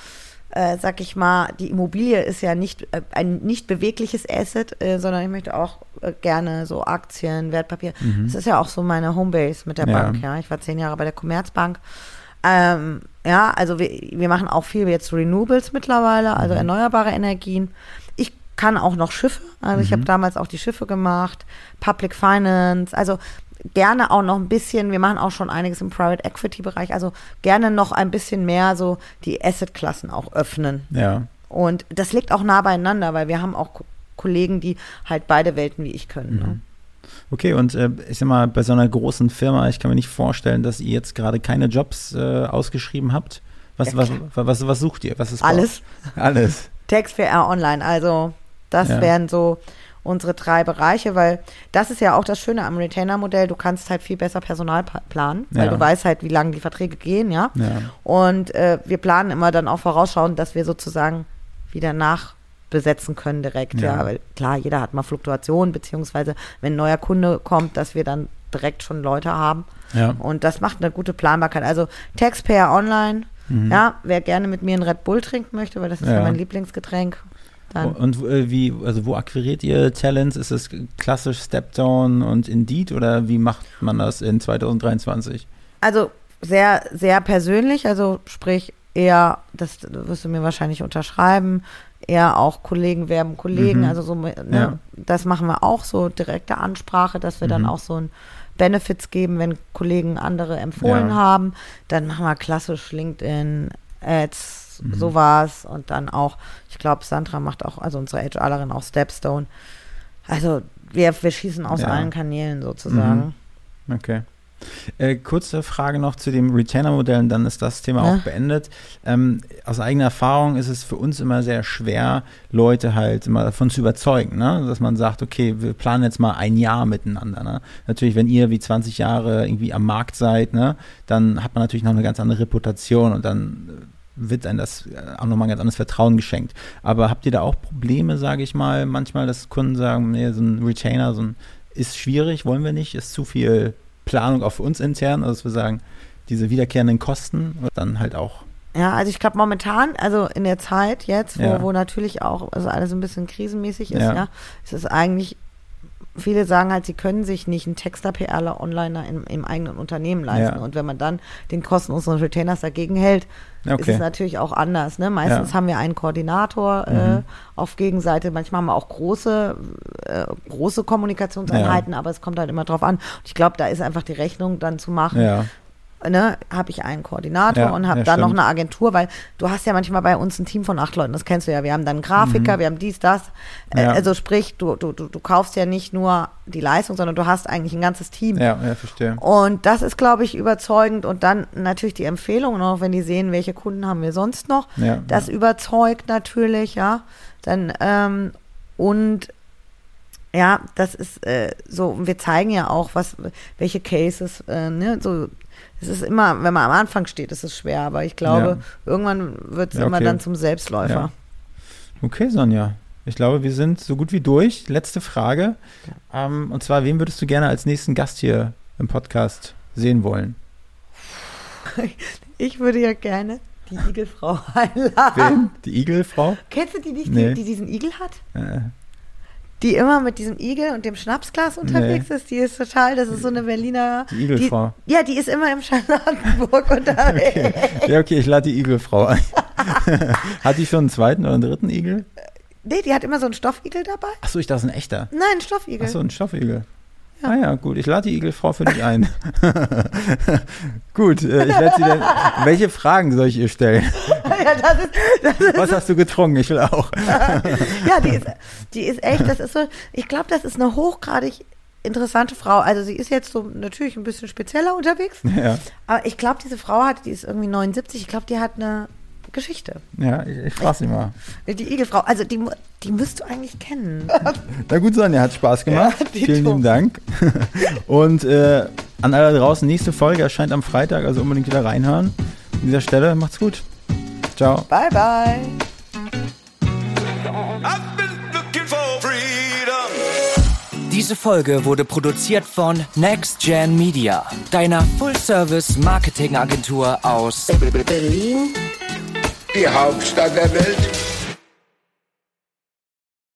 äh, sag ich mal, die Immobilie ist ja nicht äh, ein nicht bewegliches Asset, äh, sondern ich möchte auch äh, gerne so Aktien, Wertpapier. Das ist ja auch so meine Homebase mit der Ja. Bank. Ja, ich war zehn Jahre bei der Commerzbank. Ähm, ja, also wir, wir machen auch viel jetzt Renewables mittlerweile, also erneuerbare Energien. Ich kann auch noch Schiffe, also ich habe damals auch die Schiffe gemacht, Public Finance, also gerne auch noch ein bisschen, wir machen auch schon einiges im Private Equity Bereich, also gerne noch ein bisschen mehr so die Asset-Klassen auch öffnen. Ja. Und das liegt auch nah beieinander, weil wir haben auch Ko- Kollegen, die halt beide Welten wie ich können. Ne? Okay, und äh, ich sag mal, bei so einer großen Firma, ich kann mir nicht vorstellen, dass ihr jetzt gerade keine Jobs äh, ausgeschrieben habt. Was, Ja, was, was, was sucht ihr? Was ist Alles. *laughs* Alles. Text VR Online. Also das Ja. wären so unsere drei Bereiche, weil das ist ja auch das Schöne am Retainer-Modell. Du kannst halt viel besser Personal planen, weil Ja. du weißt halt, wie lange die Verträge gehen, ja. Ja. Und äh, wir planen immer dann auch vorausschauend, dass wir sozusagen wieder nachbesetzen können direkt, ja. Ja. Weil klar, jeder hat mal Fluktuationen, beziehungsweise wenn ein neuer Kunde kommt, dass wir dann direkt schon Leute haben. Ja. Und das macht eine gute Planbarkeit. Also Taxpayer Online, ja, wer gerne mit mir einen Red Bull trinken möchte, weil das ist ja, Mhm. Ja. mein Lieblingsgetränk. Dann. Und äh, wie, also wo akquiriert ihr Talents? Ist es klassisch Stepdown und Indeed oder wie macht man das in 2023? Also sehr, sehr persönlich, also sprich eher, das wirst du mir wahrscheinlich unterschreiben, eher auch Kollegen werben Kollegen, Mhm. also so, ne, Ja. das machen wir auch so, direkte Ansprache, dass wir dann Mhm. auch so ein Benefits geben, wenn Kollegen andere empfohlen Ja. haben, dann machen wir klassisch LinkedIn, Ads, Mhm. sowas und dann auch, ich glaube, Sandra macht auch, also unsere HRlerin auch Stepstone. Also wir, wir schießen aus Ja. allen Kanälen sozusagen. Okay. Äh, kurze Frage noch zu dem Retainer-Modell und dann ist das Thema Ja. auch beendet. Ähm, aus eigener Erfahrung ist es für uns immer sehr schwer, Leute halt immer davon zu überzeugen, ne? dass man sagt, okay, wir planen jetzt mal ein Jahr miteinander. Ne? Natürlich, wenn ihr wie 20 Jahre irgendwie am Markt seid, ne, dann hat man natürlich noch eine ganz andere Reputation und dann wird einem das äh, auch nochmal ein ganz anderes Vertrauen geschenkt. Aber habt ihr da auch Probleme, sage ich mal, manchmal, dass Kunden sagen, nee, so ein Retainer, so ein ist schwierig, wollen wir nicht, ist zu viel Planung auch für uns intern, also dass wir sagen, diese wiederkehrenden Kosten und dann halt auch. Ja, also ich glaube momentan, also in der Zeit jetzt, wo, Ja. wo natürlich auch also alles ein bisschen krisenmäßig ist, Ja. ja, ist es eigentlich, viele sagen halt, sie können sich nicht einen Texter PRler Onliner im, im eigenen Unternehmen leisten. Ja. Und wenn man dann den Kosten unseres Retainers dagegen hält, ist Okay. es natürlich auch anders. Ne? Meistens Ja. haben wir einen Koordinator äh, Mhm. auf Gegenseite, manchmal haben wir auch große, äh, große Kommunikationseinheiten, aber es kommt halt immer drauf an. Und ich glaube, da ist einfach die Rechnung dann zu machen Ja, ne, habe ich einen Koordinator Ja, und habe ja, dann noch stimmt. eine Agentur, weil du hast ja manchmal bei uns ein Team von acht Leuten, das kennst du ja. Wir haben dann Grafiker, wir haben dies, das. Äh, Mhm. Ja. Also sprich, du, du, du, du kaufst ja nicht nur die Leistung, sondern du hast eigentlich ein ganzes Team. ja, ja, verstehe. Und das ist, glaube ich, überzeugend. Und dann natürlich die Empfehlungen, auch wenn die sehen, welche Kunden haben wir sonst noch. Ja, Das überzeugt natürlich, ja. Dann, ähm, und ja, das ist äh, so, wir zeigen ja auch, was, welche Cases, äh, ne, so, es ist immer, wenn man am Anfang steht, ist es schwer, aber ich glaube, irgendwann wird es Ja, immer okay. dann zum Selbstläufer. Ja. Okay, Sonja. Ich glaube, wir sind so gut wie durch. Letzte Frage. Ähm, und zwar, wen würdest du gerne als nächsten Gast hier im Podcast sehen wollen? *laughs* Ich würde ja gerne die Igelfrau *laughs* einladen. Wen? Die Igelfrau? Kennst du die nicht, Nee. die, die diesen Igel hat? Äh, Die immer mit diesem Igel und dem Schnapsglas unterwegs ist, die ist total, das ist so eine Berliner. die Igelfrau. Die, ja, die ist immer im Charlottenburg *laughs* unterwegs. Ja, okay, ich lade die Igelfrau ein. *laughs* Hat die schon einen zweiten oder einen dritten Igel? Nee, die hat immer so einen Stoffigel dabei. Achso, ich dachte, das ist ein echter. Nein, ein Stoffigel. Achso, ein Stoffigel. Ja. Ah ja, gut. Ich lade die Igelfrau für dich ein. *laughs* gut, äh, ich werde sie dann. *laughs* Welche Fragen soll ich ihr stellen? *laughs* ja, das ist, das ist, Was hast du getrunken? Ich will auch. ja, die ist, die ist echt, das ist so, ich glaube, das ist eine hochgradig interessante Frau. Also sie ist jetzt so natürlich ein bisschen spezieller unterwegs, ja, aber ich glaube, diese Frau hat, die ist irgendwie 79, ich glaube, die hat eine Geschichte. ja, ich, ich frage sie mal. Die Igelfrau, also die, die müsst du eigentlich kennen. *laughs* Na gut, Sonja, hat Spaß gemacht. Ja. Vielen lieben Dank. *laughs* Und äh, an alle draußen, nächste Folge erscheint am Freitag, also unbedingt wieder reinhören. An dieser Stelle, macht's gut. Ciao. Bye, bye. Diese Folge wurde produziert von Next Gen Media, deiner Full-Service-Marketing-Agentur aus Berlin, die Hauptstadt der Welt.